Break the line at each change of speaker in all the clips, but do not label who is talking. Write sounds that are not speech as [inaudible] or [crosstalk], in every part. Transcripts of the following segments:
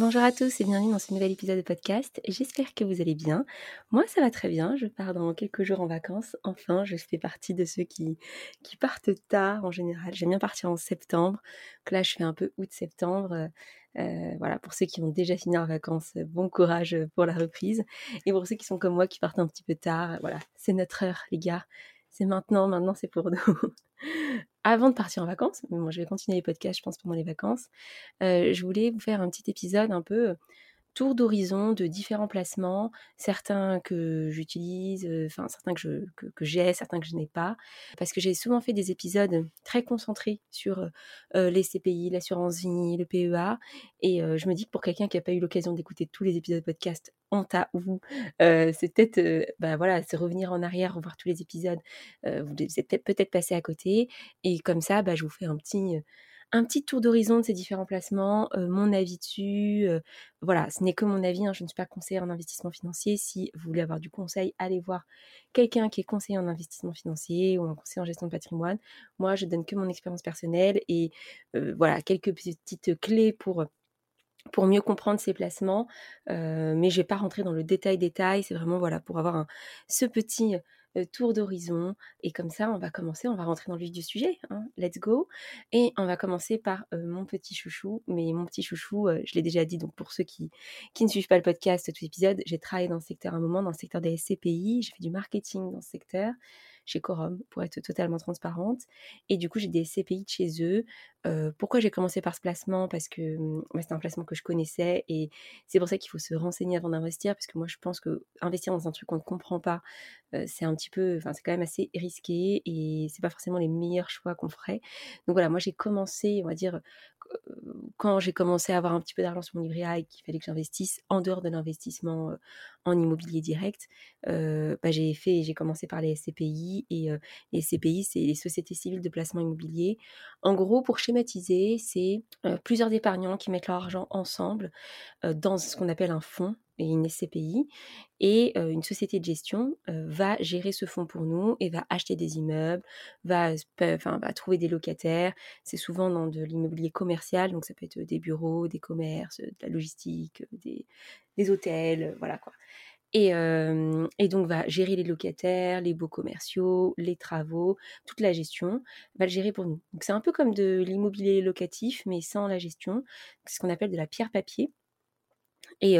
Bonjour à tous et bienvenue dans ce nouvel épisode de podcast. J'espère que vous allez bien. Moi, ça va très bien. Je pars dans quelques jours en vacances. Enfin, je fais partie de ceux qui, qui partent tard en général. J'aime bien partir en septembre. Donc là, je fais un peu août-septembre. Euh, voilà, pour ceux qui ont déjà fini leurs vacances, bon courage pour la reprise. Et pour ceux qui sont comme moi, qui partent un petit peu tard, voilà, c'est notre heure, les gars. C'est maintenant, maintenant c'est pour nous. Avant de partir en vacances, mais moi je vais continuer les podcasts, je pense, pendant les vacances, euh, je voulais vous faire un petit épisode un peu tour d'horizon de différents placements, certains que j'utilise, euh, enfin certains que, j'ai, certains que je n'ai pas, parce que j'ai souvent fait des épisodes très concentrés sur euh, euh, les CPI, l'assurance vie, le PEA, et je me dis que pour quelqu'un qui n'a pas eu l'occasion d'écouter tous les épisodes de podcast en tas ou c'est peut-être, bah revenir en arrière, revoir tous les épisodes, vous êtes peut-être à côté, et comme ça, bah, je vous fais un petit un petit tour d'horizon de ces différents placements, euh, mon avis dessus. Euh, voilà, ce n'est que mon avis, hein, je ne suis pas conseillère en investissement financier. Si vous voulez avoir du conseil, allez voir quelqu'un qui est conseiller en investissement financier ou un conseiller en gestion de patrimoine. Moi, je donne que mon expérience personnelle et euh, voilà, quelques petites clés pour mieux comprendre ces placements, mais je vais pas rentrer dans le détail détail, c'est vraiment voilà pour avoir ce petit tour d'horizon. Et comme ça, on va commencer, on va rentrer dans le vif du sujet. Hein. Let's go. Et on va commencer par mon petit chouchou. Mais mon petit chouchou, je l'ai déjà dit, donc pour ceux qui, ne suivent pas le podcast, tout épisode, j'ai travaillé dans ce secteur un moment, dans le secteur des SCPI. J'ai fait du marketing dans ce secteur chez Corum, pour être totalement transparente. Et du coup, j'ai des CPI de chez eux. Euh, pourquoi j'ai commencé par ce placement? Parce que mmh, c'était un placement que je connaissais et c'est pour ça qu'il faut se renseigner avant d'investir. Parce que moi, je pense que investir dans un truc qu'on ne comprend pas, euh, c'est un petit peu, enfin, c'est quand même assez risqué et c'est pas forcément les meilleurs choix qu'on ferait. Donc voilà, moi, j'ai commencé, on va dire, quand j'ai commencé à avoir un petit peu d'argent sur mon livret A et qu'il fallait que j'investisse en dehors de l'investissement en immobilier direct, bah, j'ai fait, j'ai commencé par les SCPI et les SCPI, c'est les sociétés civiles de placement immobilier. En gros, pour schématiser, c'est plusieurs épargnants qui mettent leur argent ensemble dans ce qu'on appelle un fonds et une SCPI, et une société de gestion va gérer ce fonds pour nous et va acheter des immeubles, va, enfin, va trouver des locataires. C'est souvent dans de l'immobilier commercial, donc ça peut être des bureaux, des commerces, de la logistique, des, des hôtels, voilà quoi. Et, et, donc va gérer les locataires, les beaux commerciaux, les travaux, toute la gestion, va le gérer pour nous. Donc c'est un peu comme de l'immobilier locatif, mais sans la gestion. Ce qu'on appelle de la pierre papier. Et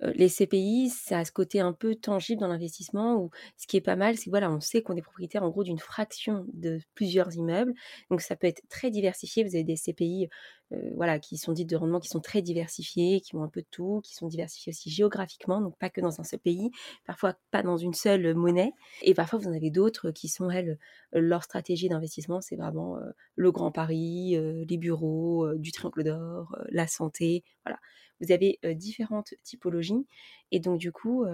les CPI, ça a ce côté un peu tangible dans l'investissement où ce qui est pas mal, c'est voilà, on sait qu'on est propriétaire en gros d'une fraction de plusieurs immeubles. Donc ça peut être très diversifié. Vous avez des CPI voilà, qui sont dites de rendement, qui sont très diversifiés, qui ont un peu de tout, qui sont diversifiés aussi géographiquement, donc pas que dans un seul pays, parfois pas dans une seule monnaie. Et parfois vous en avez d'autres qui sont, elles, leur stratégie d'investissement, c'est vraiment le Grand Paris, les bureaux, du Triangle d'Or, la santé, voilà vous avez différentes typologies. Et donc, du coup,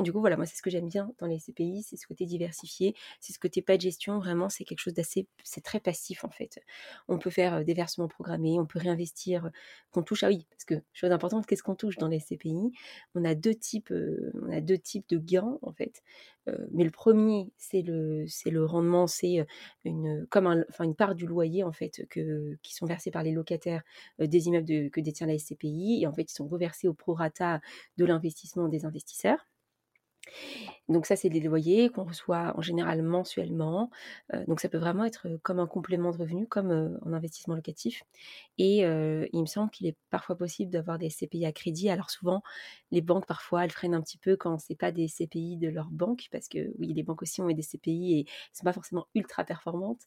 du coup voilà, moi, c'est ce que j'aime bien dans les CPI, c'est ce côté diversifié, c'est ce côté pas de gestion. Vraiment, c'est quelque chose d'assez, c'est très passif en fait. On peut faire des versements programmés, on peut réinvestir, qu'on touche. Ah oui, parce que chose importante, qu'est-ce qu'on touche dans les CPI On a deux types, on a deux types de gains en fait. mais le premier, c'est le, c'est le rendement, c'est une, comme un, une part du loyer en fait que, qui sont versés par les locataires des immeubles que détient la SCPI et en fait ils sont reversés au prorata de l'investissement des investisseurs. Donc ça, c'est des loyers qu'on reçoit en général mensuellement. donc ça peut vraiment être comme un complément de revenu, comme en investissement locatif. Et il me semble qu'il est parfois possible d'avoir des CPI à crédit. Alors souvent, les banques parfois elles freinent un petit peu quand c'est pas des CPI de leur banque, parce que oui, les banques aussi ont des CPI et sont pas forcément ultra performantes.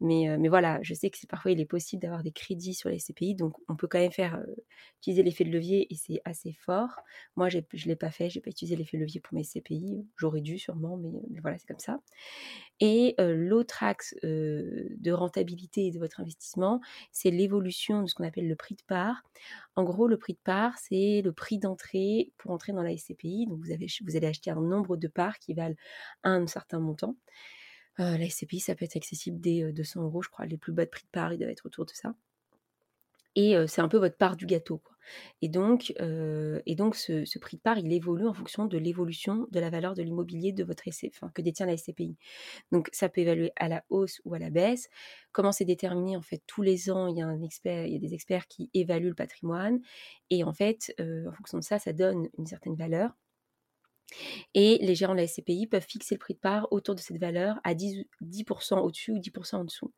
Mais, mais voilà, je sais que parfois il est possible d'avoir des crédits sur les CPI, donc on peut quand même faire utiliser l'effet de levier et c'est assez fort. Moi, je l'ai pas fait, j'ai pas utilisé l'effet de levier pour mes CPI J'aurais dû sûrement, mais, voilà, c'est comme ça. Et l'autre axe de rentabilité de votre investissement, c'est l'évolution de ce qu'on appelle le prix de part. En gros, le prix de part, c'est le prix d'entrée pour entrer dans la SCPI. Donc, vous, avez, vous allez acheter un nombre de parts qui valent un certain montant. la SCPI, ça peut être accessible dès 200 euros, je crois. Les plus bas de prix de part, ils doivent être autour de ça et c'est un peu votre part du gâteau. Et donc, ce, prix de part, il évolue en fonction de l'évolution de la valeur de l'immobilier de votre SC, enfin, que détient la SCPI. Donc ça peut évaluer à la hausse ou à la baisse. Comment c'est déterminé En fait, tous les ans, il y a des experts qui évaluent le patrimoine, et en fait, en fonction de ça, ça donne une certaine valeur. Et les gérants de la SCPI peuvent fixer le prix de part autour de cette valeur à 10%, au-dessus ou 10% en dessous.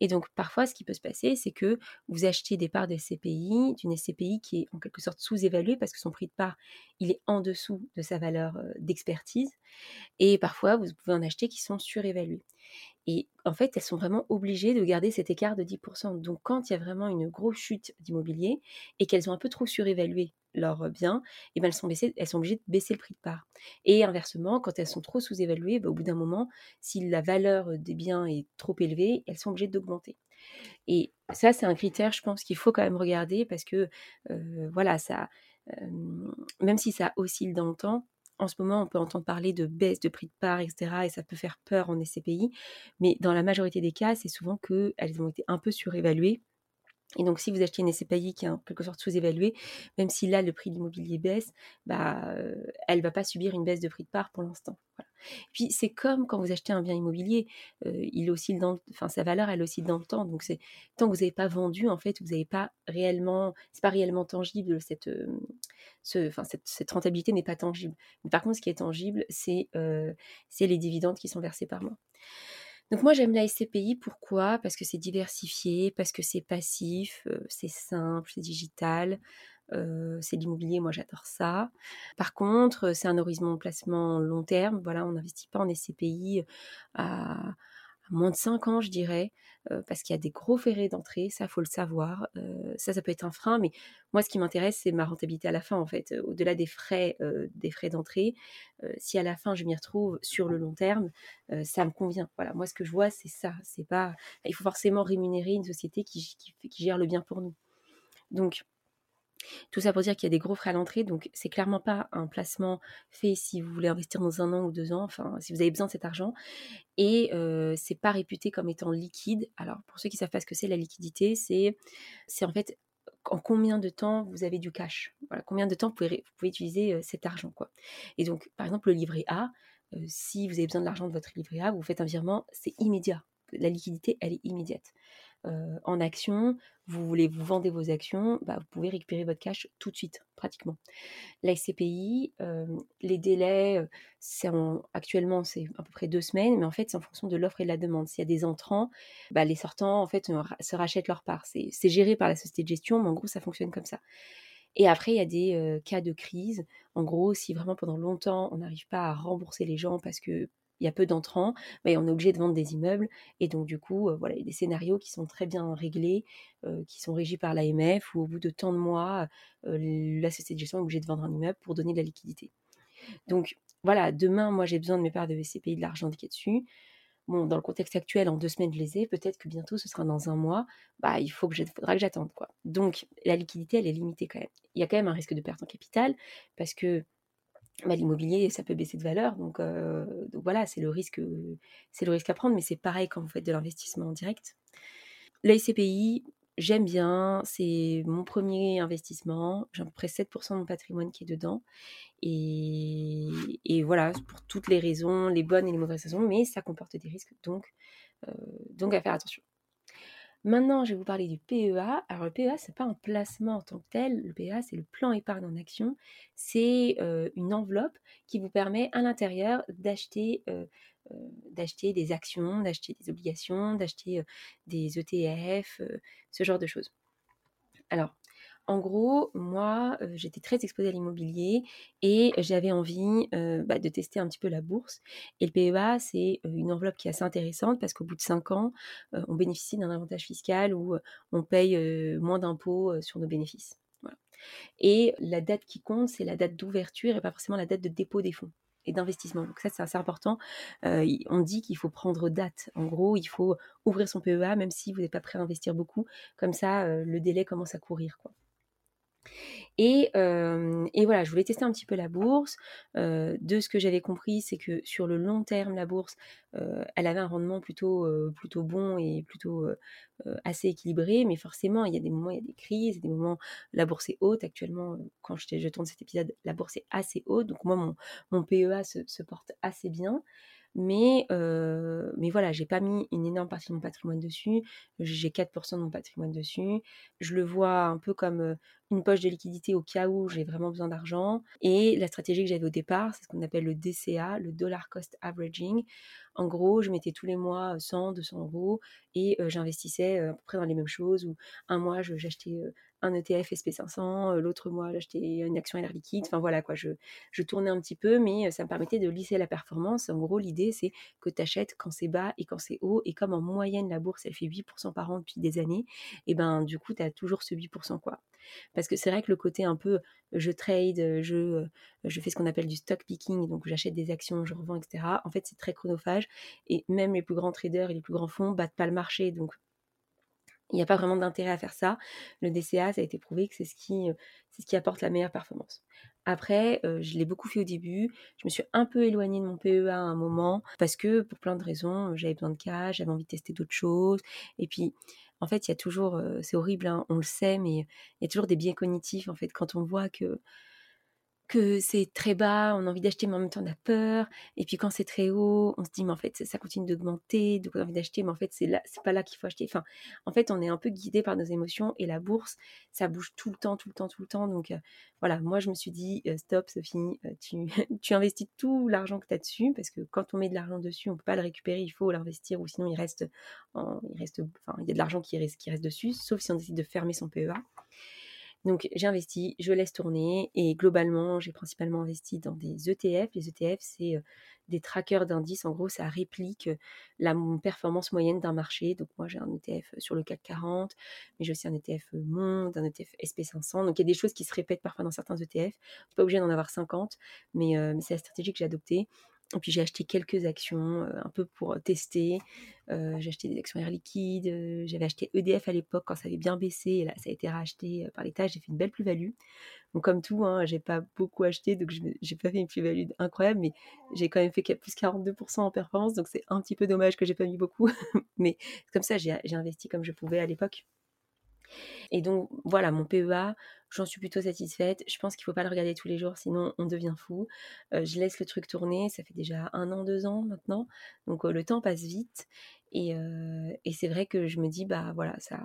Et donc parfois, ce qui peut se passer, c'est que vous achetez des parts de SCPI, d'une SCPI qui est en quelque sorte sous-évaluée parce que son prix de part, il est en dessous de sa valeur euh, d'expertise. Et parfois, vous pouvez en acheter qui sont surévalués. Et en fait, elles sont vraiment obligées de garder cet écart de 10%. Donc quand il y a vraiment une grosse chute d'immobilier et qu'elles ont un peu trop surévalué leurs biens, et eh ben elles, sont obligées de baisser le prix de part. Et inversement, quand elles sont trop sous-évaluées, bah, au bout d'un moment, si la valeur des biens est trop élevée, elles sont obligées d'augmenter. Et ça, c'est un critère, je pense, qu'il faut quand même regarder parce que, voilà, ça, même si ça oscille dans le temps, en ce moment, on peut entendre parler de baisse de prix de part, etc. Et ça peut faire peur en SCPI. Mais dans la majorité des cas, c'est souvent qu'elles ont été un peu surévaluées et donc, si vous achetez une SCPI qui est en quelque sorte sous-évaluée, même si là le prix de l'immobilier baisse, bah, elle ne va pas subir une baisse de prix de part pour l'instant. Puis c'est comme quand vous achetez un bien immobilier, il oscille dans, sa valeur elle oscille dans le temps. Donc c'est tant que vous n'avez pas vendu, en fait, vous n'avez pas réellement, c'est pas réellement tangible cette, ce, enfin, cette, rentabilité n'est pas tangible. Mais par contre, ce qui est tangible, c'est c'est les dividendes qui sont versés par mois. Donc moi j'aime la SCPI, pourquoi? Parce que c'est diversifié, parce que c'est passif, c'est simple, c'est digital, c'est l'immobilier, moi j'adore ça. Par contre, c'est un horizon de placement long terme, voilà, on n'investit pas en SCPI à, moins de 5 ans, je dirais, parce qu'il y a des gros ferrés d'entrée, ça, faut le savoir. ça, ça peut être un frein, mais moi, ce qui m'intéresse, c'est ma rentabilité à la fin, en fait. Au-delà des frais, des frais d'entrée, si à la fin, je m'y retrouve sur le long terme, ça me convient. Voilà, moi, ce que je vois, c'est ça. C'est pas... Il faut forcément rémunérer une société qui, qui gère le bien pour nous. Donc, tout ça pour dire qu'il y a des gros frais à l'entrée, donc c'est clairement pas un placement fait si vous voulez investir dans un an ou deux ans, enfin si vous avez besoin de cet argent. Et c'est pas réputé comme étant liquide. Alors pour ceux qui savent pas ce que c'est la liquidité, c'est en fait en combien de temps vous avez du cash. Voilà, combien de temps vous pouvez, vous utiliser cet argent quoi. Et donc par exemple le livret A, si vous avez besoin de l'argent de votre livret A, vous faites un virement, c'est immédiat. La liquidité, elle est immédiate. Euh, en action, vous voulez vous vendre vos actions, bah, vous pouvez récupérer votre cash tout de suite, pratiquement. La SCPI, euh, les délais, euh, actuellement c'est à peu près deux semaines, mais en fait c'est en fonction de l'offre et de la demande. S'il y a des entrants, bah, les sortants en fait se rachètent leur part. C'est géré par la société de gestion, mais en gros ça fonctionne comme ça. Et après, il y a des cas de crise. En gros, si vraiment pendant longtemps, on n'arrive pas à rembourser les gens parce que il y a peu d'entrants, mais on est obligé de vendre des immeubles. Et donc, du coup, voilà, il y a des scénarios qui sont très bien réglés, qui sont régis par l'AMF, où au bout de tant de mois, la société de gestion est obligée de vendre un immeuble pour donner de la liquidité. Donc, voilà, demain, moi, j'ai besoin de mes parts de VCPI, de l'argent qui est dessus. Bon, dans le contexte actuel, en deux semaines, je les ai. Peut-être que bientôt, ce sera dans un mois. Bah, il faut que faudra que j'attende, quoi. Donc, la liquidité, elle est limitée quand même. Il y a quand même un risque de perte en capital, parce que bah, l'immobilier, ça peut baisser de valeur. Donc, voilà, c'est le risque, c'est le risque à prendre. Mais c'est pareil quand vous faites de l'investissement en direct. La SCPI, j'aime bien. C'est mon premier investissement. J'ai à peu près 7% de mon patrimoine qui est dedans. Et, voilà, pour toutes les raisons, les bonnes et les mauvaises raisons. Mais ça comporte des risques. Donc à faire attention. Maintenant, je vais vous parler du PEA. Alors, le PEA, ce n'est pas un placement en tant que tel. Le PEA, c'est le plan épargne en action. C'est euh, une enveloppe qui vous permet à l'intérieur d'acheter euh, euh, d'acheter des actions, d'acheter des obligations, d'acheter des ETF, ce genre de choses. Alors, en gros, moi, j'étais très exposée à l'immobilier et j'avais envie bah, de tester un petit peu la bourse. Et le PEA, c'est une enveloppe qui est assez intéressante parce qu'au bout de 5 ans, on bénéficie d'un avantage fiscal où on paye moins d'impôts sur nos bénéfices. Et la date qui compte, c'est la date d'ouverture et pas forcément la date de dépôt des fonds. et d'investissement. Donc ça, c'est assez important. on dit qu'il faut prendre date. En gros, il faut ouvrir son PEA, même si vous n'êtes pas prêt à investir beaucoup. Comme ça, le délai commence à courir. Et, voilà, je voulais tester un petit peu la bourse. de ce que j'avais compris, c'est que sur le long terme, la bourse, elle avait un rendement plutôt, plutôt bon et plutôt assez équilibré. Mais forcément, il y a des moments, il y a des crises, il y a des moments, la bourse est haute. Actuellement, quand je, je tourne cet épisode, la bourse est assez haute. Donc moi, mon, PEA se porte assez bien. Mais, euh, mais voilà, j'ai pas mis une énorme partie de mon patrimoine dessus. J'ai 4% de mon patrimoine dessus. Je le vois un peu comme une poche de liquidité au cas où j'ai vraiment besoin d'argent. Et la stratégie que j'avais au départ, c'est ce qu'on appelle le DCA, le Dollar Cost Averaging. En gros, je mettais tous les mois 100, 200 euros et j'investissais à peu près dans les mêmes choses. Ou un mois, j'achetais un ETF SP500, l'autre mois j'achetais une action l'air liquide, enfin voilà quoi, je, je, tournais un petit peu, mais ça me permettait de lisser la performance. En gros, l'idée c'est que tu achètes quand c'est bas et quand c'est haut, et comme en moyenne la bourse elle fait 8% par an depuis des années, et ben du coup tu as toujours ce 8% quoi. Parce que c'est vrai que le côté un peu je trade, je, je fais ce qu'on appelle du stock picking, donc j'achète des actions, je revends, etc. En fait c'est très chronophage, et même les plus grands traders et les plus grands fonds battent pas le marché, donc il n'y a pas vraiment d'intérêt à faire ça. Le DCA, ça a été prouvé que c'est ce qui, euh, c'est ce qui apporte la meilleure performance. Après, euh, je l'ai beaucoup fait au début. Je me suis un peu éloignée de mon PEA à un moment parce que pour plein de raisons, j'avais besoin de cash, j'avais envie de tester d'autres choses. Et puis, en fait, il y a toujours, euh, c'est horrible, hein, on le sait, mais il y a toujours des biais cognitifs. En fait, quand on voit que que c'est très bas, on a envie d'acheter, mais en même temps on a peur. Et puis quand c'est très haut, on se dit, mais en fait ça continue d'augmenter, donc on a envie d'acheter, mais en fait c'est là, c'est pas là qu'il faut acheter. Enfin, en fait, on est un peu guidé par nos émotions et la bourse, ça bouge tout le temps, tout le temps, tout le temps. Donc voilà, moi je me suis dit, stop Sophie, [laughs] tu, investis tout l'argent que tu as dessus, parce que quand on met de l'argent dessus, on peut pas le récupérer, il faut l'investir, ou sinon il reste, il reste, enfin, il y a de l'argent qui reste, qui reste dessus, sauf si on décide de fermer son PEA. Donc j'ai investi, je laisse tourner et globalement j'ai principalement investi dans des ETF. Les ETF c'est euh, des trackers d'indices, en gros ça réplique euh, la performance moyenne d'un marché. Donc moi j'ai un ETF sur le CAC 40, mais j'ai aussi un ETF Monde, un ETF SP500. Donc il y a des choses qui se répètent parfois dans certains ETF. Je suis pas obligé d'en avoir 50, mais, euh, mais c'est la stratégie que j'ai adoptée. Et puis j'ai acheté quelques actions euh, un peu pour tester. J'ai acheté des actions Air Liquide. J'avais acheté EDF à l'époque quand ça avait bien baissé. Et là, ça a été racheté par l'État. J'ai fait une belle plus-value. Donc comme tout, hein, j'ai pas beaucoup acheté, donc j'ai pas fait une plus-value incroyable, mais j'ai quand même fait plus 42% en performance. Donc c'est un petit peu dommage que j'ai pas mis beaucoup. [laughs] mais comme ça, j'ai investi comme je pouvais à l'époque. Et donc voilà, mon PEA, j'en suis plutôt satisfaite. Je pense qu'il ne faut pas le regarder tous les jours, sinon on devient fou. Euh, je laisse le truc tourner, ça fait déjà un an, deux ans maintenant, donc euh, le temps passe vite. Euh, et, c'est vrai que je me dis, bah voilà, ça,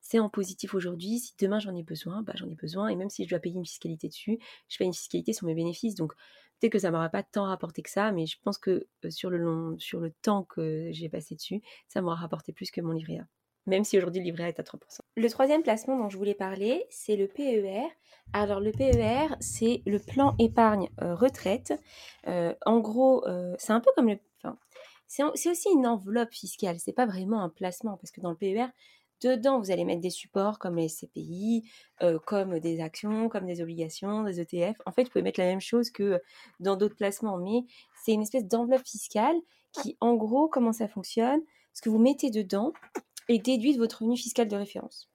c'est en positif aujourd'hui. Si demain j'en ai besoin, bah j'en ai besoin. Et même si je dois payer une fiscalité dessus, je paye une fiscalité sur mes bénéfices. Donc peut-être que ça m'aura pas tant rapporté que ça, mais je pense que sur le long, sur le temps que j'ai passé dessus, ça m'aura rapporté plus que mon livret A même si aujourd'hui le livret est à 3%. Le troisième placement dont je voulais parler, c'est le PER. Alors le PER, c'est le plan épargne euh, retraite. Euh, en gros, euh, c'est un peu comme le... C'est aussi une enveloppe fiscale, c'est pas vraiment un placement, parce que dans le PER, dedans, vous allez mettre des supports comme les CPI, comme des actions, comme des obligations, des ETF. En fait, vous pouvez mettre la même chose que dans d'autres placements, mais c'est une espèce d'enveloppe fiscale qui, en gros, comment ça fonctionne? Ce que vous mettez dedans, et déduit de votre revenu fiscal de référence.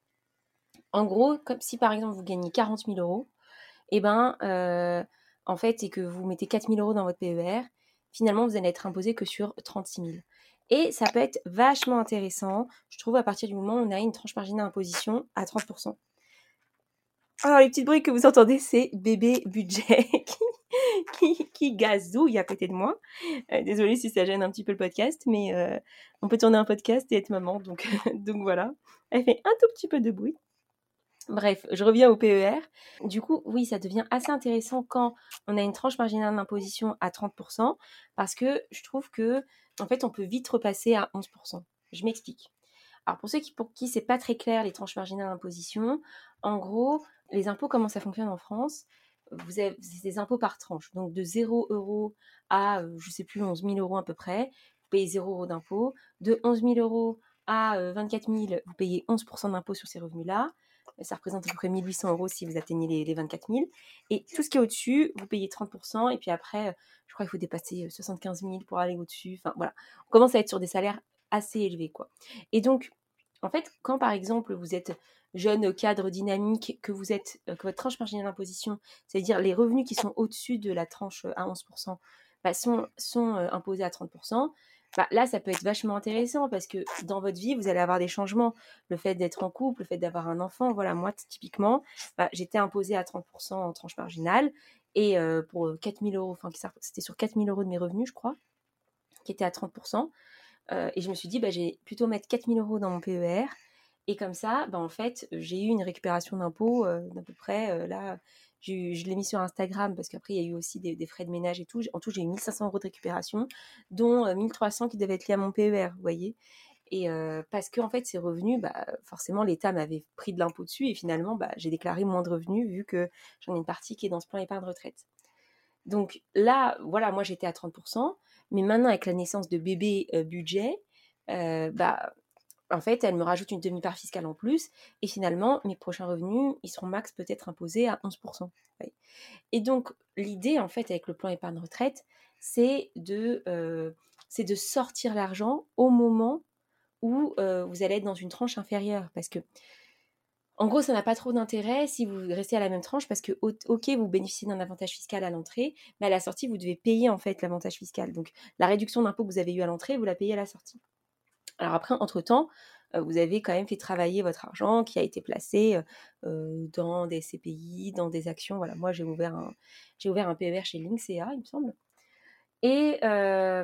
En gros, comme si par exemple vous gagnez 40 000 euros, et eh ben euh, en fait, et que vous mettez 4 000 euros dans votre PER, finalement vous allez être imposé que sur 36 000. Et ça peut être vachement intéressant, je trouve, à partir du moment où on a une tranche marginale d'imposition à 30%. Alors, les petits bruits que vous entendez, c'est bébé budget [laughs] qui, qui, gazouille à côté de moi. Euh, désolée si ça gêne un petit peu le podcast, mais euh, on peut tourner un podcast et être maman, donc, [laughs] donc voilà. Elle fait un tout petit peu de bruit. Bref, je reviens au PER. Du coup, oui, ça devient assez intéressant quand on a une tranche marginale d'imposition à 30%, parce que je trouve que, en fait, on peut vite repasser à 11%. Je m'explique. Alors pour ceux qui, pour qui c'est pas très clair les tranches marginales d'imposition, en gros, les impôts, comment ça fonctionne en France? Vous avez des impôts par tranche. Donc de 0 euros à, euh, je sais plus, 11 000 euros à peu près, vous payez 0 euros d'impôt. De 11 000 euros à 24 euh, 000, vous payez 11% d'impôt sur ces revenus-là. Ça représente à peu près 1800 euros si vous atteignez les, les 24 000. Et tout ce qui est au-dessus, vous payez 30%. Et puis après, je crois qu'il faut dépasser 75 000 pour aller au-dessus. On commence à être sur des salaires assez élevés. quoi. Et donc, en fait, quand par exemple vous êtes jeune cadre dynamique, que vous êtes, que votre tranche marginale d'imposition, c'est-à-dire les revenus qui sont au-dessus de la tranche à 11%, bah, sont, sont imposés à 30%, bah, là, ça peut être vachement intéressant parce que dans votre vie, vous allez avoir des changements. Le fait d'être en couple, le fait d'avoir un enfant, voilà, moi, typiquement, bah, j'étais imposée à 30% en tranche marginale et pour 4000 euros, enfin, c'était sur 4000 euros de mes revenus, je crois, qui était à 30%. Et je me suis dit, bah, j'ai plutôt mettre 4000 euros dans mon PER. Et comme ça, bah, en fait, j'ai eu une récupération d'impôts d'à peu près, là, je l'ai mis sur Instagram parce qu'après, il y a eu aussi des, frais de ménage et tout. En tout, j'ai eu 1500 euros de récupération, dont 1300 qui devaient être liés à mon PER, vous voyez. Et parce que, en fait, ces revenus, bah, forcément, l'État m'avait pris de l'impôt dessus et finalement, bah, j'ai déclaré moins de revenus vu que j'en ai une partie qui est dans ce plan épargne retraite. Donc là, voilà, moi j'étais à 30%, mais maintenant avec la naissance de bébé budget, bah, en fait, elle me rajoute une demi-part fiscale en plus, et finalement, mes prochains revenus, ils seront max peut-être imposés à 11%. Et donc, l'idée, en fait, avec le plan épargne retraite, c'est de, euh, de sortir l'argent au moment où euh, vous allez être dans une tranche inférieure. Parce que, en gros, ça n'a pas trop d'intérêt si vous restez à la même tranche, parce que, ok, vous bénéficiez d'un avantage fiscal à l'entrée, mais à la sortie, vous devez payer, en fait, l'avantage fiscal. Donc, la réduction d'impôt que vous avez eu à l'entrée, vous la payez à la sortie. Alors après, entre-temps, vous avez quand même fait travailler votre argent qui a été placé dans des CPI, dans des actions. Voilà, moi j'ai ouvert un, j'ai ouvert un PER chez Linksea, il me semble. Et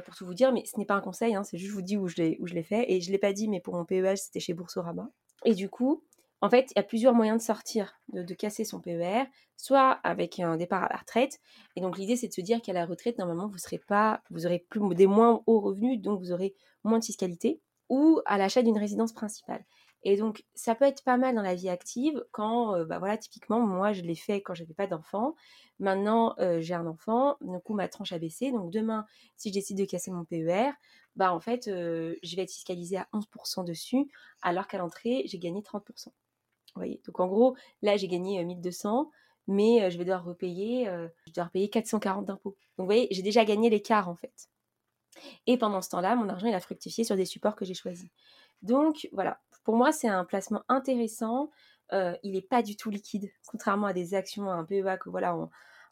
pour tout vous dire, mais ce n'est pas un conseil, hein, c'est juste je vous dis où je l'ai, où je l'ai fait. Et je ne l'ai pas dit, mais pour mon PEH, c'était chez Boursorama. Et du coup, en fait, il y a plusieurs moyens de sortir, de, casser son PER, soit avec un départ à la retraite. Et donc l'idée, c'est de se dire qu'à la retraite, normalement, vous serez pas, vous aurez plus des moins hauts revenus, donc vous aurez moins de fiscalité ou à l'achat d'une résidence principale. Et donc, ça peut être pas mal dans la vie active quand, euh, bah voilà, typiquement, moi, je l'ai fait quand j'avais pas d'enfant. Maintenant, euh, j'ai un enfant, du coup, ma tranche a baissé. Donc, demain, si je décide de casser mon PER, bah, en fait, euh, je vais être fiscalisée à 11% dessus, alors qu'à l'entrée, j'ai gagné 30%. Donc, en gros, là, j'ai gagné 1200, mais je vais devoir repayer, je vais devoir payer 440 d'impôts. Donc, vous voyez, j'ai déjà gagné l'écart, en fait. Et pendant ce temps-là, mon argent, il a fructifié sur des supports que j'ai choisis. Donc voilà, pour moi, c'est un placement intéressant. Il n'est pas du tout liquide, contrairement à des actions, à un PEA que voilà,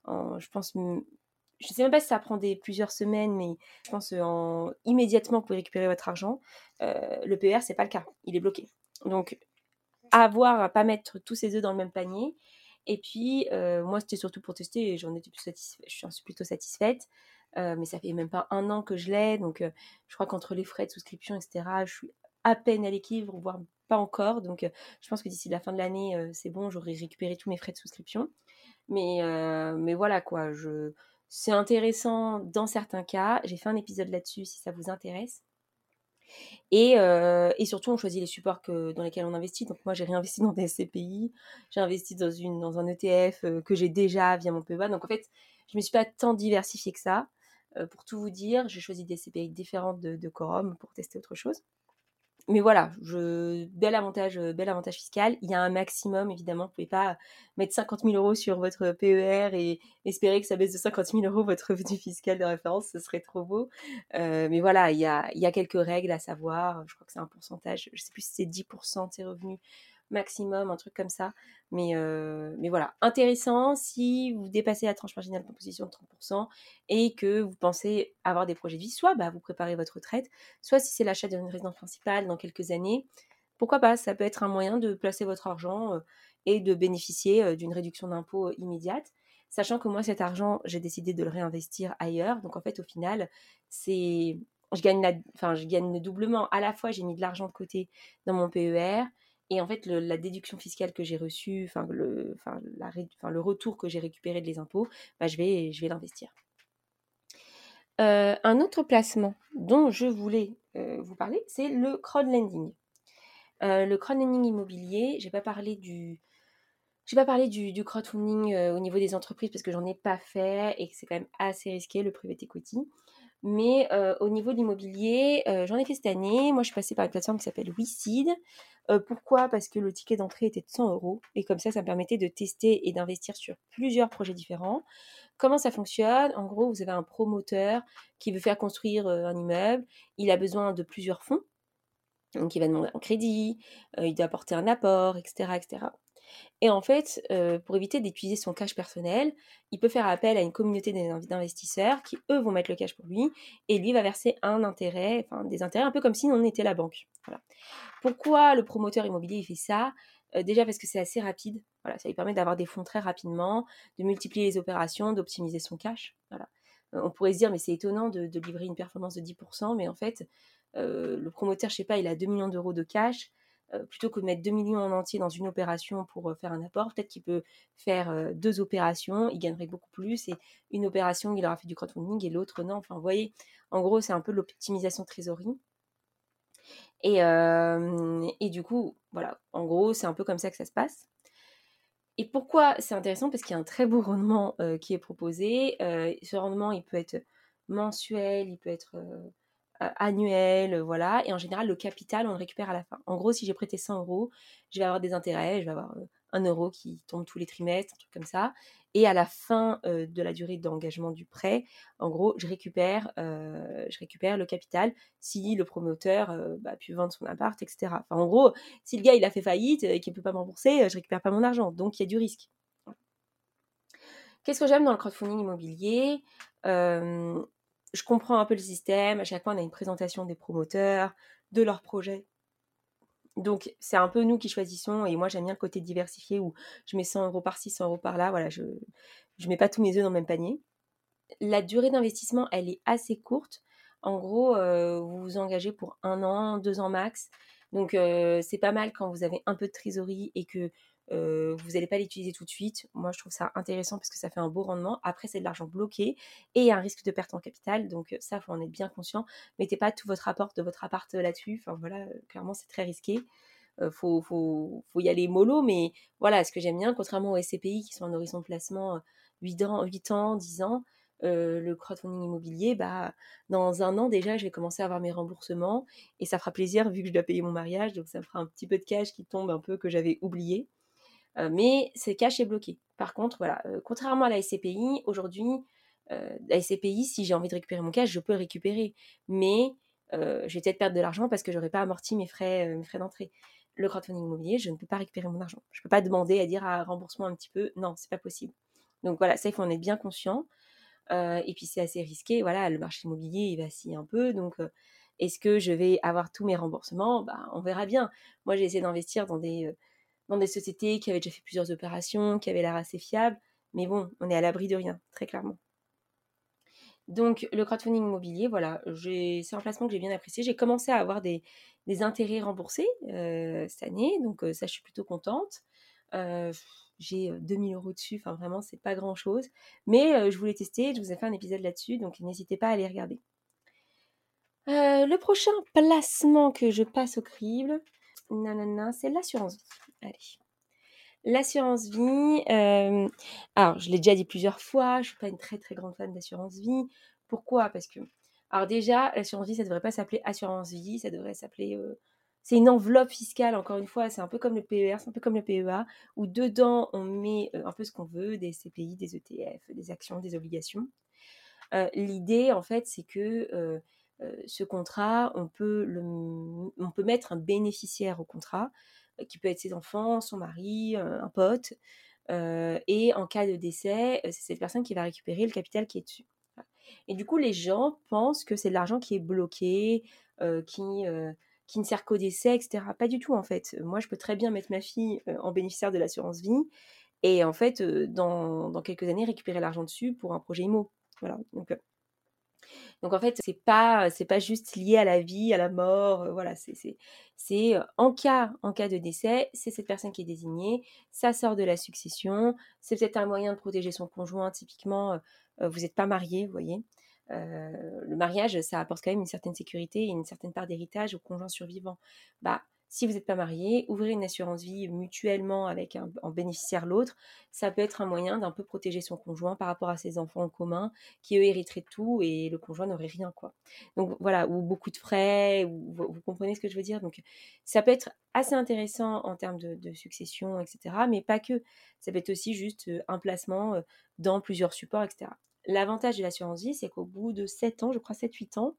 je pense, je ne sais même pas si ça prend des, plusieurs semaines, mais je pense en, immédiatement vous pouvez récupérer votre argent. Le PER, c'est pas le cas, il est bloqué. Donc, avoir à pas mettre tous ses œufs dans le même panier. Et puis, euh, moi, c'était surtout pour tester et j'en étais plus satisfaite, je suis plutôt satisfaite. Mais ça fait même pas un an que je l'ai, donc euh, je crois qu'entre les frais de souscription, etc., je suis à peine à l'équilibre, voire pas encore. Donc euh, je pense que d'ici la fin de l'année, c'est bon, j'aurai récupéré tous mes frais de souscription. Mais, mais voilà quoi, je... c'est intéressant dans certains cas. J'ai fait un épisode là-dessus si ça vous intéresse. Et, et, surtout, on choisit les supports dans lesquels on investit. Donc moi, j'ai réinvesti [laughs] dans des SCPI, j'ai investi dans, un ETF que j'ai déjà via mon PEA. Donc en fait, je ne me suis pas tant diversifiée que ça. Euh, pour tout vous dire, j'ai choisi des CPI différentes de, de Quorum pour tester autre chose. Mais voilà, bel, avantage, euh, bel avantage fiscal. Il y a un maximum, évidemment. Vous ne pouvez pas mettre 50 000 euros sur votre PER et espérer que ça baisse de 50 000 euros votre revenu fiscal de référence. Ce serait trop beau. Euh, mais voilà, il y, a, il y a quelques règles à savoir. Je crois que c'est un pourcentage. Je ne sais plus si c'est 10% de ses revenus maximum, un truc comme ça. Mais, euh, mais voilà, intéressant si vous dépassez la tranche marginale de composition de 30% et que vous pensez avoir des projets de vie, soit bah, vous préparez votre retraite, soit si c'est l'achat d'une résidence principale dans quelques années, pourquoi pas, ça peut être un moyen de placer votre argent euh, et de bénéficier euh, d'une réduction d'impôt immédiate. Sachant que moi, cet argent, j'ai décidé de le réinvestir ailleurs. Donc en fait, au final, c'est je gagne, enfin, je gagne doublement. À la fois, j'ai mis de l'argent de côté dans mon PER, et en fait, la déduction fiscale que j'ai reçue, enfin le, enfin, le retour que j'ai récupéré de les impôts, bah, je vais, je vais l'investir. Euh, un autre placement dont je voulais euh, vous parler, c'est le crowdlending. Euh, le crowdlending immobilier, j'ai pas parlé du, j'ai pas parlé du, du crowdfunding au niveau des entreprises parce que j'en ai pas fait et que c'est quand même assez risqué le private equity. Mais au niveau de l'immobilier, j'en ai fait cette année. Moi, je suis passée par une plateforme qui s'appelle WeSeed. pourquoi? Parce que le ticket d'entrée était de 100 euros. Et comme ça, ça me permettait de tester et d'investir sur plusieurs projets différents. Comment ça fonctionne? En gros, vous avez un promoteur qui veut faire construire un immeuble. Il a besoin de plusieurs fonds. Donc, il va demander un crédit, il doit apporter un apport, etc. etc. Et en fait, pour éviter d'utiliser son cash personnel, il peut faire appel à une communauté d'investisseurs qui, eux, vont mettre le cash pour lui et lui va verser un intérêt, enfin des intérêts un peu comme si on était la banque. Pourquoi le promoteur immobilier fait ça? Déjà parce que c'est assez rapide. Voilà, ça lui permet d'avoir des fonds très rapidement, de multiplier les opérations, d'optimiser son cash. Voilà. on pourrait se dire, mais c'est étonnant de, livrer une performance de 10%, mais en fait, le promoteur, je sais pas, il a 2 millions d'euros de cash euh, plutôt que de mettre 2 millions en entier dans une opération pour euh, faire un apport, peut-être qu'il peut faire euh, deux opérations, il gagnerait beaucoup plus, et une opération, il aura fait du crowdfunding et l'autre non. Enfin, vous voyez, en gros, c'est un peu l'optimisation trésorerie. Et, du coup, voilà, en gros, c'est un peu comme ça que ça se passe. Et pourquoi c'est intéressant? Parce qu'il y a un très beau rendement qui est proposé. ce rendement, il peut être mensuel, il peut être euh, annuel, euh, voilà. Et en général, le capital, on le récupère à la fin. En gros, si j'ai prêté 100 euros, je vais avoir des intérêts, je vais avoir euh, un euro qui tombe tous les trimestres, un truc comme ça. Et à la fin de la durée d'engagement du prêt, en gros, je récupère, je récupère le capital si le promoteur bah, a pu vendre son appart, etc. En gros, si le gars il a fait faillite et qu'il ne peut pas me rembourser, je récupère pas mon argent. Donc, il y a du risque. Qu'est-ce que j'aime dans le crowdfunding immobilier? Je comprends un peu le système. À chaque fois, on a une présentation des promoteurs, de leurs projets. Donc, c'est un peu nous qui choisissons. Et moi, j'aime bien le côté diversifié où je mets 100 euros par-ci, 100 euros par-là. Voilà, je ne mets pas tous mes œufs dans le même panier. La durée d'investissement, elle est assez courte. En gros, euh, vous vous engagez pour un an, deux ans max. Donc, euh, c'est pas mal quand vous avez un peu de trésorerie et que vous n'allez pas l'utiliser tout de suite. Moi, je trouve ça intéressant parce que ça fait un beau rendement. Après, c'est de l'argent bloqué et un risque de perte en capital. Donc, ça, faut en être bien conscient. Mettez pas tout votre apport de votre appart là-dessus. Enfin, voilà, clairement, c'est très risqué. Il faut, y aller mollo. Mais voilà, ce que j'aime bien, contrairement aux SCPI qui sont en horizon de placement 8 ans, 8 ans 10 ans, le crowdfunding immobilier, bah, dans un an déjà, je vais commencer à avoir mes remboursements et ça fera plaisir vu que je dois payer mon mariage, donc ça me fera un petit peu de cash qui tombe un peu que j'avais oublié. Euh, mais ce cash est bloqué. Par contre, voilà, euh, contrairement à la SCPI, aujourd'hui, euh, la SCPI, si j'ai envie de récupérer mon cash, je peux récupérer. Mais je vais peut-être perdre de l'argent parce que je n'aurai pas amorti mes frais, mes frais d'entrée. Le crowdfunding immobilier, je ne peux pas récupérer mon argent. Je ne peux pas demander à dire à remboursement un petit peu. Non, c'est pas possible. Donc voilà, ça, il faut en être bien conscient. et puis c'est assez risqué. Voilà, le marché immobilier, il vacille un peu. Donc est-ce que je vais avoir tous mes remboursements? Bah, On verra bien. Moi, j'ai essayé d'investir dans des dans des sociétés qui avaient déjà fait plusieurs opérations, qui avaient l'air assez fiables. Mais bon, on est à l'abri de rien, très clairement. Donc le crowdfunding immobilier, voilà, c'est un placement que j'ai bien apprécié. J'ai commencé à avoir des, intérêts remboursés euh, cette année, donc euh, ça je suis plutôt contente. Euh, j'ai 2000 euros dessus, enfin vraiment c'est pas grand chose. Mais je voulais tester, je vous ai fait un épisode là-dessus, donc n'hésitez pas à aller regarder. le prochain placement que je passe au crible, nanana, c'est l'assurance vie. Allez. L'assurance vie, euh, alors je l'ai déjà dit plusieurs fois, je suis pas une très très grande fan d'assurance vie. Pourquoi? Parce que, alors déjà, l'assurance vie, ça devrait pas s'appeler assurance vie, ça devrait s'appeler, euh, c'est une enveloppe fiscale. Encore une fois, c'est un peu comme le PER, c'est un peu comme le PEA, où dedans on met euh, un peu ce qu'on veut, des CPI, des ETF, des actions, des obligations. L'idée, en fait, c'est que ce contrat, on peut, on peut mettre un bénéficiaire au contrat qui peut être ses enfants, son mari, un pote. et en cas de décès, c'est cette personne qui va récupérer le capital qui est dessus. Et du coup, les gens pensent que c'est de l'argent qui est bloqué, qui, qui ne sert qu'au décès, etc. Pas du tout, en fait. Moi, je peux très bien mettre ma fille en bénéficiaire de l'assurance vie et en fait, dans, dans, quelques années, récupérer l'argent dessus pour un projet IMO. Voilà. Donc, donc en fait, c'est pas c'est pas juste lié à la vie, à la mort, voilà, c'est c'est en cas en cas de décès, c'est cette personne qui est désignée, ça sort de la succession, c'est peut-être un moyen de protéger son conjoint. Typiquement, vous n'êtes pas marié, vous voyez. le mariage, ça apporte quand même une certaine sécurité et une certaine part d'héritage au conjoint survivant. Bah si vous n'êtes pas marié, ouvrir une assurance vie mutuellement avec un, en bénéficiaire l'autre, ça peut être un moyen d'un peu protéger son conjoint par rapport à ses enfants en commun, qui eux hériteraient de tout et le conjoint n'aurait rien, quoi. Donc voilà, ou beaucoup de frais, ou vous, comprenez ce que je veux dire? Donc ça peut être assez intéressant en termes de, de, succession, etc. Mais pas que. Ça peut être aussi juste un placement dans plusieurs supports, etc. L'avantage de l'assurance vie, c'est qu'au bout de 7 ans, je crois 7-8 ans,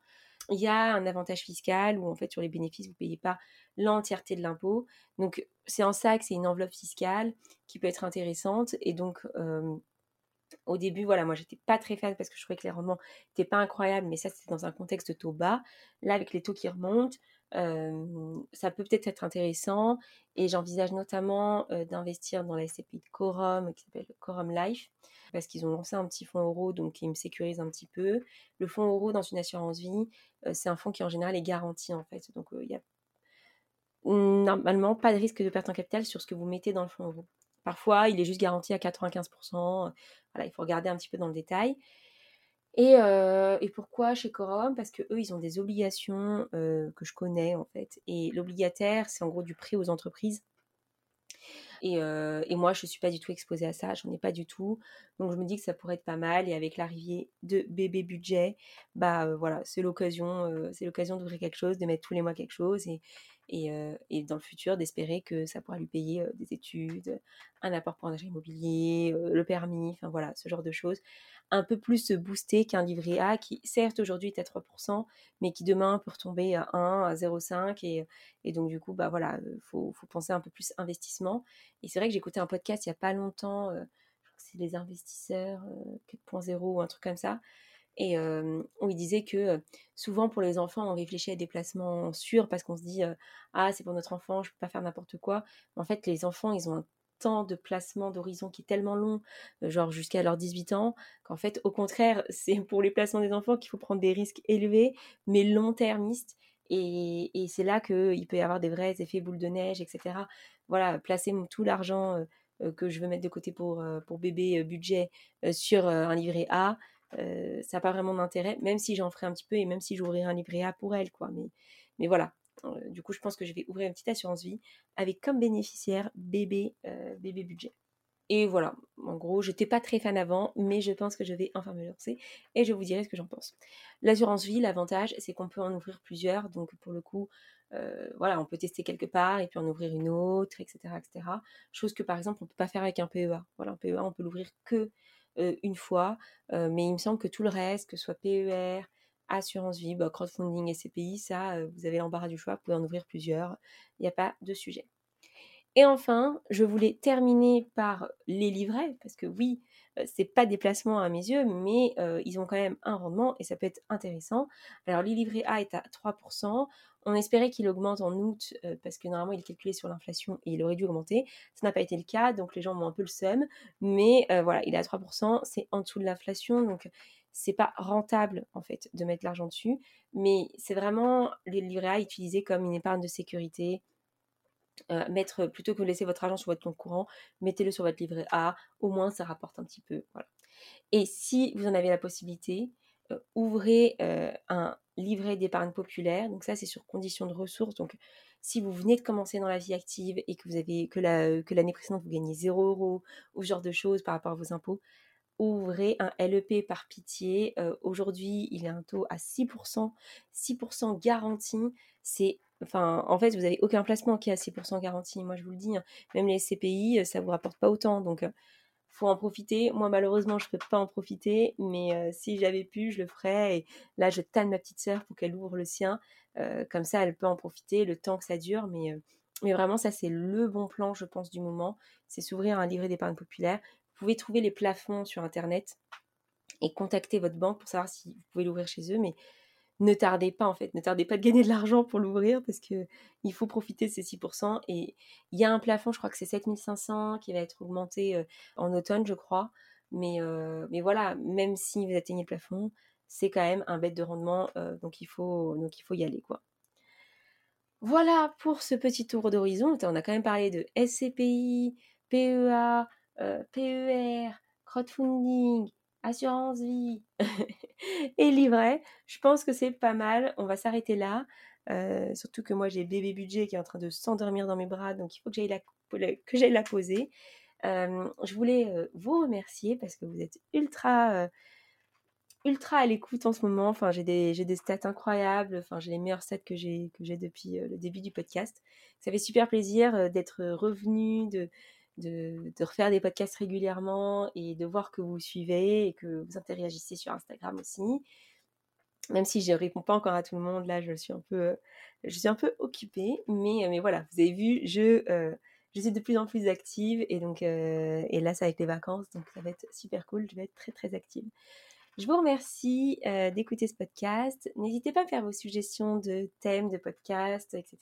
il y a un avantage fiscal où en fait sur les bénéfices, vous ne payez pas l'entièreté de l'impôt. Donc c'est en ça que c'est une enveloppe fiscale qui peut être intéressante. Et donc au début, voilà, moi j'étais pas très fan parce que je trouvais que les rendements n'étaient pas incroyables, mais ça c'était dans un contexte taux bas. Là, avec les taux qui remontent, ça peut peut-être être intéressant. Et j'envisage notamment d'investir dans la SCPI de Corum qui s'appelle Corum Life parce qu'ils ont lancé un petit fonds euro, donc ils me sécurisent un petit peu. Le fonds euro dans une assurance vie, c'est un fonds qui en général est garanti en fait. Donc il y a normalement pas de risque de perte en capital sur ce que vous mettez dans le fonds euro. Parfois, il est juste garanti à 95%. Voilà, il faut regarder un petit peu dans le détail. Et, pourquoi chez Corum Parce que eux, ils ont des obligations que je connais en fait. Et l'obligataire, c'est en gros du prêt aux entreprises. Et, moi, je ne suis pas du tout exposée à ça, j'en ai pas du tout. Donc je me dis que ça pourrait être pas mal. Et avec l'arrivée de bébé budget, bah voilà, c'est l'occasion, c'est l'occasion d'ouvrir quelque chose, de mettre tous les mois quelque chose. Et, dans le futur d'espérer que ça pourra lui payer des études, un apport pour un achat immobilier, le permis, enfin voilà, ce genre de choses. Un peu plus boosté qu'un livret A qui certes aujourd'hui est à 3%, mais qui demain peut retomber à 1, à 0,5 et, et donc du coup, bah voilà, faut, faut penser un peu plus investissement. Et c'est vrai que écouté un podcast il n'y a pas longtemps, que c'est les investisseurs 4.0 ou un truc comme ça, et où il disait que souvent pour les enfants, on réfléchit à des placements sûrs parce qu'on se dit Ah, c'est pour notre enfant, je peux pas faire n'importe quoi. En fait, les enfants, ils ont un temps de placement d'horizon qui est tellement long, genre jusqu'à leurs 18 ans, qu'en fait, au contraire, [laughs] c'est pour les placements des enfants qu'il faut prendre des risques élevés, mais long-termistes. Et, c'est là qu'il peut y avoir des vrais effets boule de neige, etc. Voilà, placer tout l'argent que je veux mettre de côté pour, pour bébé budget sur un livret A, euh, ça n'a pas vraiment d'intérêt, même si j'en ferai un petit peu et même si j'ouvrirai un livret A pour elle, quoi. Mais, voilà. Euh, du coup, je pense que je vais ouvrir une petite assurance vie avec comme bénéficiaire bébé, euh, bébé budget. Et voilà, en gros, j'étais pas très fan avant, mais je pense que je vais enfin me lancer et je vous dirai ce que j'en pense. L'assurance vie, l'avantage, c'est qu'on peut en ouvrir plusieurs, donc pour le coup, voilà, on peut tester quelque part et puis en ouvrir une autre, etc., etc. Chose que par exemple, on peut pas faire avec un PEA. Voilà, un PEA, on peut l'ouvrir que euh, une fois, euh, mais il me semble que tout le reste, que ce soit PER, assurance vie, bah, crowdfunding et CPI, ça, euh, vous avez l'embarras du choix, vous pouvez en ouvrir plusieurs, il n'y a pas de sujet. Et enfin, je voulais terminer par les livrets, parce que oui, c'est pas des placements à mes yeux, mais ils ont quand même un rendement et ça peut être intéressant. Alors, les livrets A est à 3%. On espérait qu'il augmente en août euh, parce que normalement il est calculé sur l'inflation et il aurait dû augmenter. Ça n'a pas été le cas, donc les gens ont un peu le seum. Mais euh, voilà, il est à 3%, c'est en dessous de l'inflation, donc c'est pas rentable en fait de mettre l'argent dessus. Mais c'est vraiment les livrets A utilisés comme une épargne de sécurité. Euh, mettre plutôt que laisser votre argent sur votre compte courant, mettez-le sur votre livret A, au moins ça rapporte un petit peu. Voilà. Et si vous en avez la possibilité, ouvrez un livret d'épargne populaire. Donc ça, c'est sur condition de ressources. Donc si vous venez de commencer dans la vie active et que vous avez que l'année que précédente vous gagnez 0 euros ou ce genre de choses par rapport à vos impôts, ouvrez un LEP par pitié. Aujourd'hui, il est un taux à 6%, 6% garanti. C'est En fait, vous n'avez aucun placement qui est à 6% garanti. Moi, je vous le dis, hein. même les CPI, ça vous rapporte pas autant. Donc, faut en profiter. Moi, malheureusement, je ne peux pas en profiter, mais euh, si j'avais pu, je le ferais. Et là, je tanne ma petite sœur pour qu'elle ouvre le sien. Euh, comme ça, elle peut en profiter le temps que ça dure. Mais, euh, mais vraiment, ça, c'est le bon plan, je pense, du moment. C'est s'ouvrir un livret d'épargne populaire. Vous pouvez trouver les plafonds sur Internet et contacter votre banque pour savoir si vous pouvez l'ouvrir chez eux. Mais ne tardez pas en fait, ne tardez pas de gagner de l'argent pour l'ouvrir parce que il faut profiter de ces 6%. Et il y a un plafond, je crois que c'est 7500 qui va être augmenté en automne, je crois. Mais, voilà, même si vous atteignez le plafond, c'est quand même un bête de rendement, donc, il faut, donc il faut y aller. Voilà pour ce petit tour d'horizon. On a quand même parlé de SCPI, PEA, PER, crowdfunding, assurance vie [laughs] et livret. Je pense que c'est pas mal. On va s'arrêter là. surtout que moi j'ai bébé budget qui est en train de s'endormir dans mes bras, donc il faut que j'aille la, la poser. je voulais vous remercier parce que vous êtes ultra ultra à l'écoute en ce moment. Enfin, j'ai des, j'ai des stats incroyables. Enfin, j'ai les meilleurs stats que j'ai, que j'ai depuis le début du podcast. Ça fait super plaisir d'être revenu, de, de, refaire des podcasts régulièrement et de voir que vous suivez et que vous interagissez sur Instagram aussi. Même si je ne réponds pas encore à tout le monde, là, je suis un peu, je occupée. Mais, mais voilà, vous avez vu, je, je suis de plus en plus active et donc, et là, ça être les vacances, donc ça va être super cool. Je vais être très, très active. Je vous remercie d'écouter ce podcast. N'hésitez pas à faire vos suggestions de thèmes, de podcasts, etc.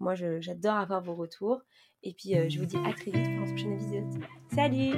Moi, j'adore avoir vos retours. Et puis, je vous dis à très vite pour un prochain épisode. Salut